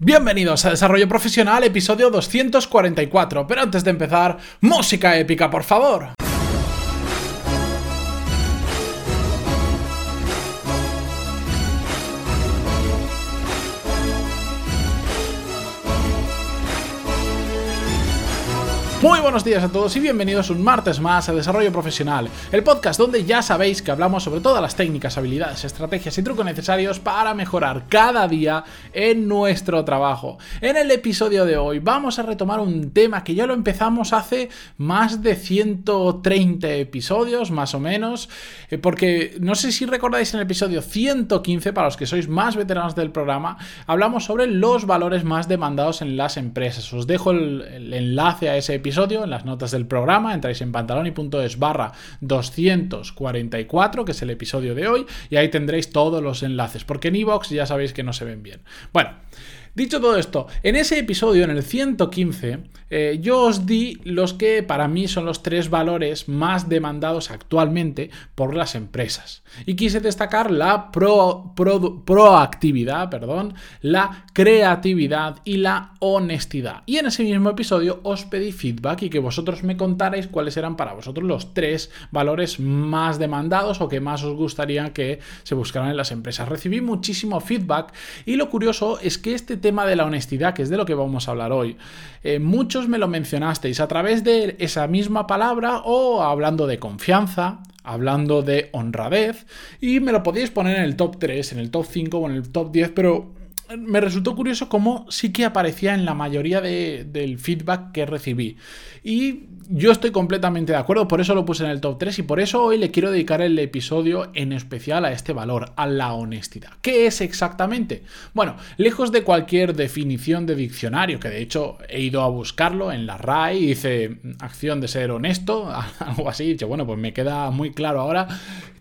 Bienvenidos a Desarrollo Profesional, episodio 244. Pero antes de empezar, música épica, por favor. Muy buenos días a todos y bienvenidos un martes más a Desarrollo Profesional, el podcast donde ya sabéis que hablamos sobre todas las técnicas, habilidades, estrategias y trucos necesarios para mejorar cada día en nuestro trabajo. En el episodio de hoy vamos a retomar un tema que ya lo empezamos hace más de 130 episodios, más o menos, eh, porque no sé si recordáis en el episodio 115, para los que sois más veteranos del programa, hablamos sobre los valores más demandados en las empresas. Os dejo el, el enlace a ese episodio en las notas del programa, entráis en pantaloni.es barra 244, que es el episodio de hoy, y ahí tendréis todos los enlaces, porque en iVoox ya sabéis que no se ven bien. Bueno, Dicho todo esto, en ese episodio, en el 115, eh, yo os di los que para mí son los tres valores más demandados actualmente por las empresas. Y quise destacar la proactividad, perdón, la creatividad y la honestidad. Y en ese mismo episodio os pedí feedback y que vosotros me contarais cuáles eran para vosotros los tres valores más demandados o que más os gustaría que se buscaran en las empresas. Recibí muchísimo feedback y lo curioso es que este tema de la honestidad, que es de lo que vamos a hablar hoy. Eh, muchos me lo mencionasteis a través de esa misma palabra o hablando de confianza, hablando de honradez, y me lo podíais poner en el top 3, en el top 5 o en el top 10, pero me resultó curioso cómo sí que aparecía en la mayoría del feedback que recibí. Y yo estoy completamente de acuerdo, por eso lo puse en el top 3 y por eso hoy le quiero dedicar el episodio en especial a este valor, a la honestidad. ¿Qué es exactamente? Bueno, lejos de cualquier definición de diccionario, que de hecho he ido a buscarlo en la RAI, dice acción de ser honesto, algo así, dicho, bueno, pues me queda muy claro ahora,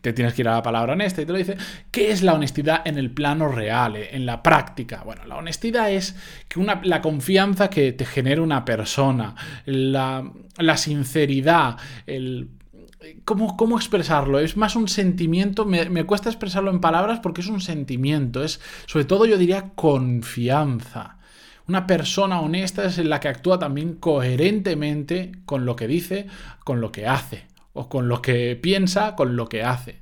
te tienes que ir a la palabra honesta y te lo dice, ¿qué es la honestidad en el plano real, en la práctica? Bueno, la honestidad es que una, la confianza que te genera una persona, la la sinceridad, el ¿Cómo, ¿Cómo, expresarlo? Es más un sentimiento, me, cuesta expresarlo en palabras porque es un sentimiento, es sobre todo yo diría confianza. Una persona honesta es la que actúa también coherentemente con lo que dice, con lo que hace, o con lo que piensa, con lo que hace.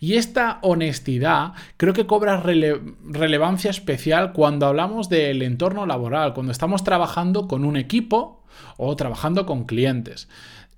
Y esta honestidad creo que cobra relevancia especial cuando hablamos del entorno laboral, cuando estamos trabajando con un equipo o trabajando con clientes.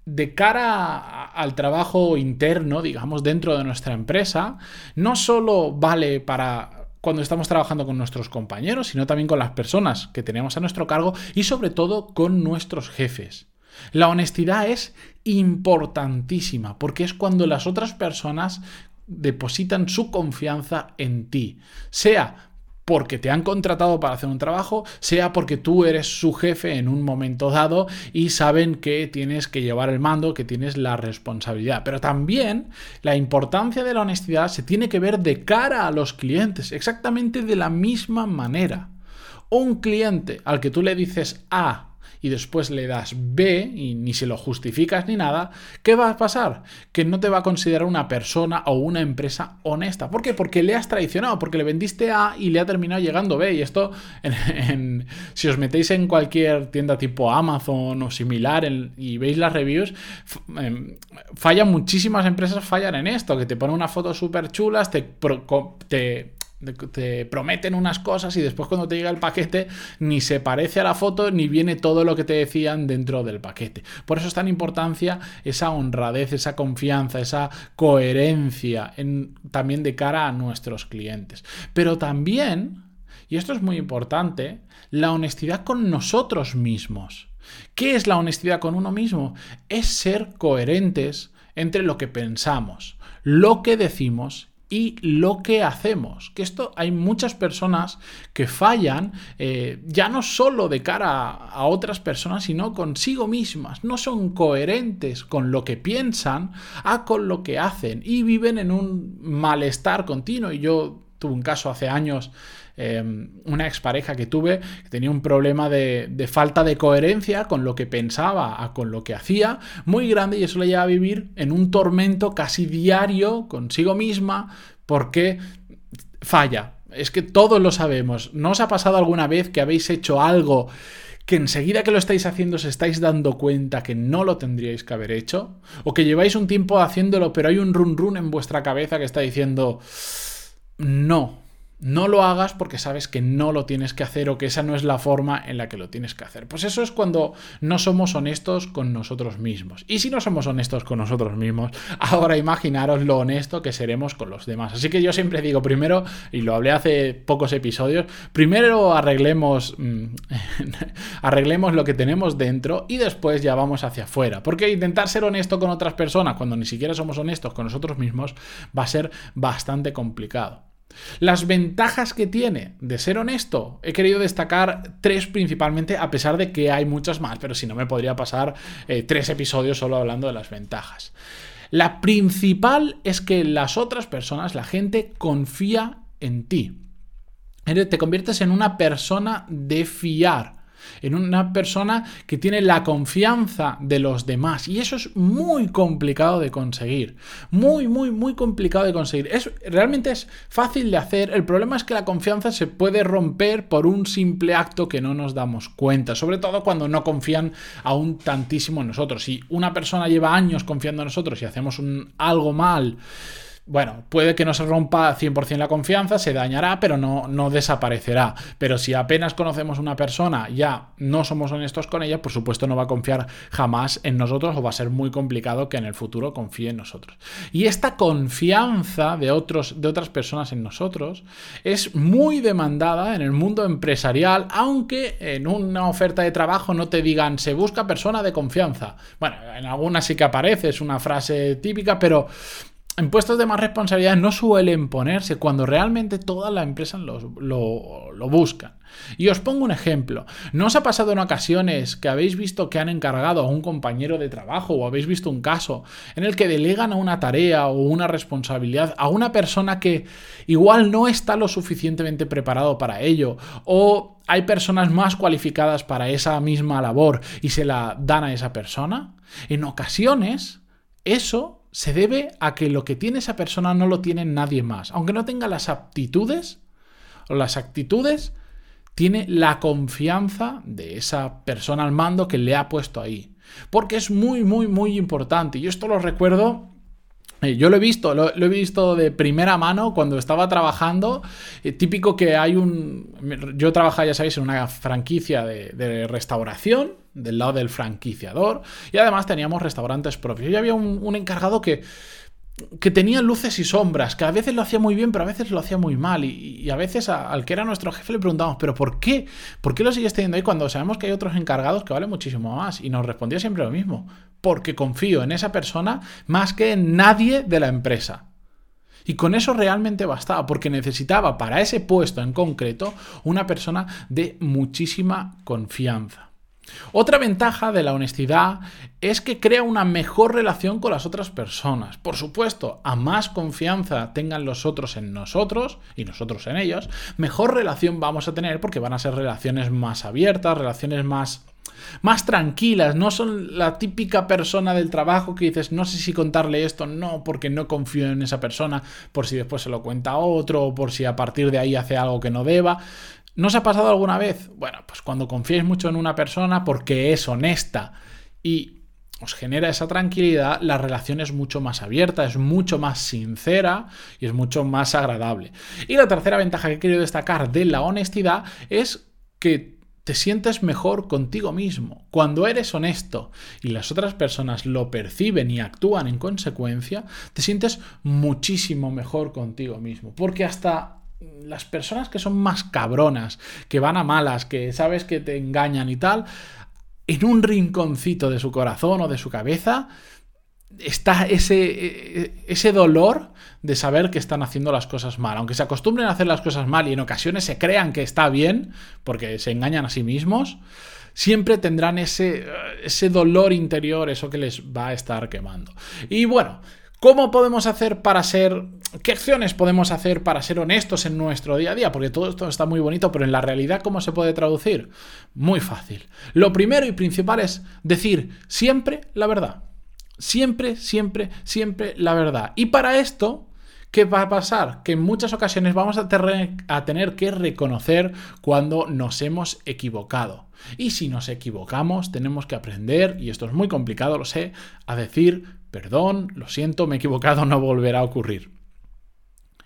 De cara al trabajo interno, digamos, dentro de nuestra empresa, no solo vale para cuando estamos trabajando con nuestros compañeros, sino también con las personas que tenemos a nuestro cargo y sobre todo con nuestros jefes. La honestidad es importantísima porque es cuando las otras personas depositan su confianza en ti, sea porque te han contratado para hacer un trabajo, sea porque tú eres su jefe en un momento dado y saben que tienes que llevar el mando, que tienes la responsabilidad. Pero también la importancia de la honestidad se tiene que ver de cara a los clientes, exactamente de la misma manera. Un cliente al que tú le dices A y después le das B y ni se lo justificas ni nada, ¿qué va a pasar? Que no te va a considerar una persona o una empresa honesta. ¿Por qué? Porque le has traicionado, porque le vendiste A y le ha terminado llegando B. Y esto, si os metéis en cualquier tienda tipo Amazon o similar y veis las reviews, em, fallan muchísimas empresas, fallan en esto, que te ponen unas fotos súper chulas, te, te te prometen unas cosas y después cuando te llega el paquete ni se parece a la foto ni viene todo lo que te decían dentro del paquete. Por eso es tan importancia esa honradez, esa confianza, esa coherencia en, también de cara a nuestros clientes. Pero también, y esto es muy importante, la honestidad con nosotros mismos. ¿Qué es la honestidad con uno mismo? Es ser coherentes entre lo que pensamos, lo que decimos y lo que hacemos. Que esto hay muchas personas que fallan eh, ya no solo de cara a, otras personas, sino consigo mismas. No son coherentes con lo que piensan a con lo que hacen y viven en un malestar continuo. Y yo tuve un caso hace años Em, una expareja que tuve que tenía un problema de, falta de coherencia con lo que pensaba, a con lo que hacía, muy grande y eso le lleva a vivir en un tormento casi diario consigo misma porque falla Es que todos lo sabemos. ¿No os ha pasado alguna vez que habéis hecho algo que enseguida que lo estáis haciendo os estáis dando cuenta que no lo tendríais que haber hecho? ¿O que lleváis un tiempo haciéndolo pero hay un run run en vuestra cabeza que está diciendo no, no lo hagas porque sabes que no lo tienes que hacer o que esa no es la forma en la que lo tienes que hacer. Pues eso es cuando no somos honestos con nosotros mismos. Y si no somos honestos con nosotros mismos, ahora imaginaros lo honesto que seremos con los demás. Así que yo siempre digo, primero, y lo hablé hace pocos episodios, primero arreglemos, mm, arreglemos lo que tenemos dentro y después ya vamos hacia afuera. Porque intentar ser honesto con otras personas cuando ni siquiera somos honestos con nosotros mismos va a ser bastante complicado. Las ventajas que tiene de ser honesto, he querido destacar tres principalmente, a pesar de que hay muchas más, pero si no me podría pasar eh, tres episodios solo hablando de las ventajas. La principal es que las otras personas, la gente, confía en ti. Te conviertes en una persona de fiar en una persona que tiene la confianza de los demás. Y eso es muy complicado de conseguir. Muy, muy, muy complicado de conseguir. Es, realmente es fácil de hacer. El problema es que la confianza se puede romper por un simple acto que no nos damos cuenta. Sobre todo cuando no confían aún tantísimo en nosotros. Si una persona lleva años confiando en nosotros y hacemos algo mal, bueno, puede que no se rompa 100% la confianza, se dañará, pero no, no desaparecerá. Pero si apenas conocemos una persona, ya no somos honestos con ella, por supuesto no va a confiar jamás en nosotros o va a ser muy complicado que en el futuro confíe en nosotros. Y esta confianza de, otros, de otras personas en nosotros es muy demandada en el mundo empresarial, aunque en una oferta de trabajo no te digan se busca persona de confianza. Bueno, en algunas sí que aparece, es una frase típica, pero en puestos de más responsabilidad no suelen ponerse cuando realmente toda la empresa lo, lo, buscan. Y os pongo un ejemplo. ¿No os ha pasado en ocasiones que habéis visto que han encargado a un compañero de trabajo o habéis visto un caso en el que delegan a una tarea o una responsabilidad a una persona que igual no está lo suficientemente preparado para ello o hay personas más cualificadas para esa misma labor y se la dan a esa persona? En ocasiones eso se debe a que lo que tiene esa persona no lo tiene nadie más. Aunque no tenga las aptitudes o las actitudes, tiene la confianza de esa persona al mando que le ha puesto ahí. Porque es muy, muy, muy importante. Y esto lo recuerdo yo lo he visto, lo, he visto de primera mano cuando estaba trabajando. Eh, típico que hay un. Yo trabajaba, ya sabéis, en una franquicia de, restauración, del lado del franquiciador, y además teníamos restaurantes propios. Y había un encargado que que tenía luces y sombras, que a veces lo hacía muy bien, pero a veces lo hacía muy mal. Y, a veces al que era nuestro jefe le preguntamos, ¿pero por qué? ¿Por qué lo sigues teniendo ahí cuando sabemos que hay otros encargados que valen muchísimo más? Y nos respondía siempre lo mismo, porque confío en esa persona más que en nadie de la empresa. Y con eso realmente bastaba, porque necesitaba para ese puesto en concreto una persona de muchísima confianza. Otra ventaja de la honestidad es que crea una mejor relación con las otras personas. Por supuesto, a más confianza tengan los otros en nosotros y nosotros en ellos, mejor relación vamos a tener porque van a ser relaciones más abiertas, relaciones más más tranquilas, no son la típica persona del trabajo que dices, no sé si contarle esto, no, porque no confío en esa persona, por si después se lo cuenta a otro, o por si a partir de ahí hace algo que no deba. ¿No os ha pasado alguna vez? Bueno, pues cuando confiáis mucho en una persona porque es honesta y os genera esa tranquilidad, la relación es mucho más abierta, es mucho más sincera y es mucho más agradable. Y la tercera ventaja que quiero destacar de la honestidad es que te sientes mejor contigo mismo. Cuando eres honesto y las otras personas lo perciben y actúan en consecuencia, te sientes muchísimo mejor contigo mismo. Porque hasta las personas que son más cabronas, que van a malas, que sabes que te engañan y tal, en un rinconcito de su corazón o de su cabeza está ese, ese dolor de saber que están haciendo las cosas mal. Aunque se acostumbren a hacer las cosas mal y en ocasiones se crean que está bien, porque se engañan a sí mismos, siempre tendrán ese, ese dolor interior, eso que les va a estar quemando. Y bueno, ¿Cómo podemos hacer para ser... ¿Qué acciones podemos hacer para ser honestos en nuestro día a día? Porque todo esto está muy bonito, pero en la realidad, ¿cómo se puede traducir? Muy fácil. Lo primero y principal es decir siempre la verdad. Siempre, siempre, siempre la verdad. Y para esto, ¿Qué va a pasar? Que en muchas ocasiones vamos a, a tener que reconocer cuando nos hemos equivocado. Y si nos equivocamos, tenemos que aprender, y esto es muy complicado, lo sé, a decir, perdón, lo siento, me he equivocado, no volverá a ocurrir.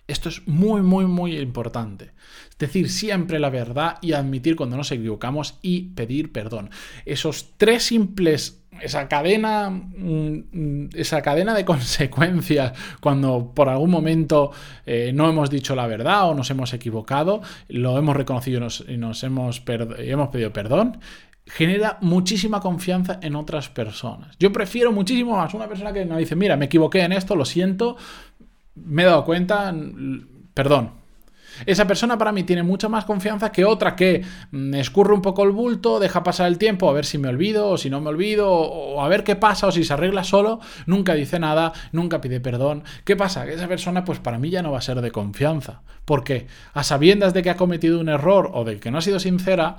Esto es muy, muy, muy importante. Es decir siempre la verdad y admitir cuando nos equivocamos y pedir perdón. Esos tres simples, esa cadena, mm, esa cadena de consecuencias cuando por algún momento eh, no hemos dicho la verdad o nos hemos equivocado, lo hemos reconocido y nos, hemos, hemos pedido perdón, genera muchísima confianza en otras personas. Yo prefiero muchísimo más una persona que me dice, mira, me equivoqué en esto, lo siento, me he dado cuenta, perdón. Esa persona para mí tiene mucha más confianza que otra que me escurre un poco el bulto, deja pasar el tiempo a ver si me olvido o si no me olvido o a ver qué pasa o si se arregla solo, nunca dice nada, nunca pide perdón. ¿Qué pasa? Que esa persona pues para mí ya no va a ser de confianza. Porque a sabiendas de que ha cometido un error o de que no ha sido sincera,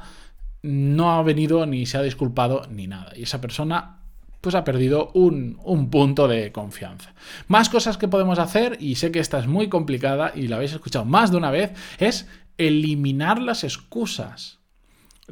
no ha venido ni se ha disculpado ni nada. Y esa persona pues ha perdido un, un, punto de confianza. Más cosas que podemos hacer, y sé que esta es muy complicada y la habéis escuchado más de una vez, es eliminar las excusas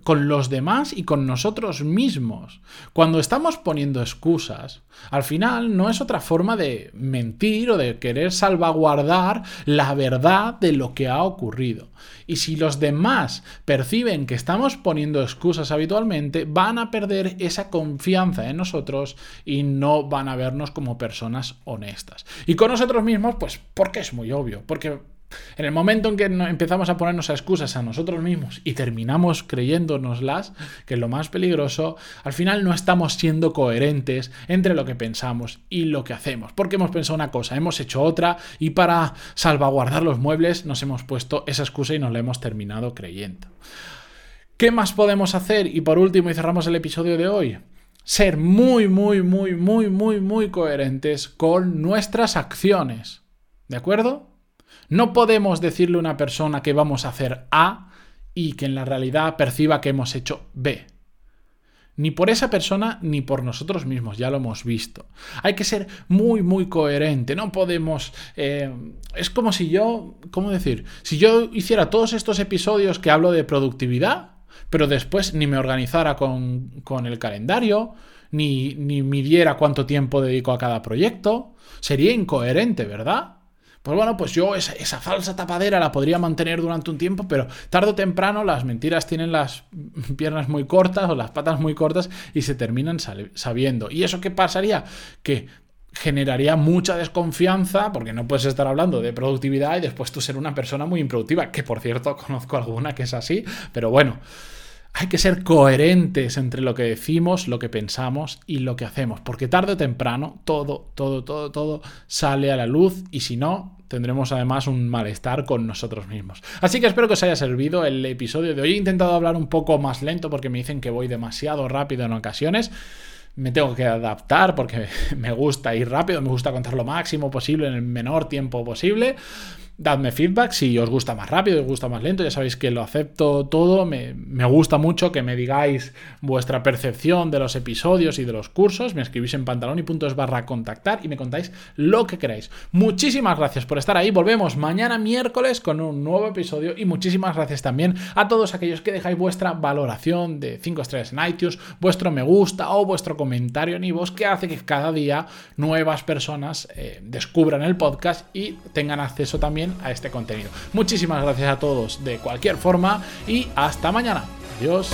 con los demás y con nosotros mismos. Cuando estamos poniendo excusas, al final no es otra forma de mentir o de querer salvaguardar la verdad de lo que ha ocurrido. Y si los demás perciben que estamos poniendo excusas habitualmente, van a perder esa confianza en nosotros y no van a vernos como personas honestas. Y con nosotros mismos, pues porque es muy obvio, porque en el momento en que empezamos a ponernos excusas a nosotros mismos y terminamos creyéndonoslas, que es lo más peligroso, al final no estamos siendo coherentes entre lo que pensamos y lo que hacemos. Porque hemos pensado una cosa, hemos hecho otra y para salvaguardar los muebles nos hemos puesto esa excusa y nos la hemos terminado creyendo. ¿Qué más podemos hacer? Y por último, y cerramos el episodio de hoy, ser muy, muy, muy, muy, muy, muy coherentes con nuestras acciones. ¿De acuerdo? No podemos decirle a una persona que vamos a hacer A y que en la realidad perciba que hemos hecho B. Ni por esa persona ni por nosotros mismos, ya lo hemos visto. Hay que ser muy, muy coherente. No podemos... Eh, es como si yo... ¿Cómo decir? Si yo hiciera todos estos episodios que hablo de productividad, pero después ni me organizara con, con el calendario, ni, ni midiera cuánto tiempo dedico a cada proyecto, sería incoherente, ¿verdad? Pues bueno, pues yo esa, falsa tapadera la podría mantener durante un tiempo, pero tarde o temprano las mentiras tienen las piernas muy cortas o las patas muy cortas y se terminan sabiendo. ¿Y eso qué pasaría? Que generaría mucha desconfianza, porque no puedes estar hablando de productividad y después tú ser una persona muy improductiva, que por cierto conozco alguna que es así, pero bueno. Hay que ser coherentes entre lo que decimos, lo que pensamos y lo que hacemos, porque tarde o temprano todo, todo, todo, todo sale a la luz y si no, tendremos además un malestar con nosotros mismos. Así que espero que os haya servido el episodio de hoy. He intentado hablar un poco más lento porque me dicen que voy demasiado rápido en ocasiones me tengo que adaptar porque me gusta ir rápido, me gusta contar lo máximo posible en el menor tiempo posible. Dadme feedback si os gusta más rápido, os gusta más lento, ya sabéis que lo acepto todo, me, gusta mucho que me digáis vuestra percepción de los episodios y de los cursos, me escribís en puntos barra contactar y me contáis lo que queráis. Muchísimas gracias por estar ahí, volvemos mañana miércoles con un nuevo episodio y muchísimas gracias también a todos aquellos que dejáis vuestra valoración de 5 estrellas en iTunes, vuestro me gusta o vuestro comentario en iVoox que hace que cada día nuevas personas eh, descubran el podcast y tengan acceso a este contenido. Muchísimas gracias a todos de cualquier forma y hasta mañana. Adiós.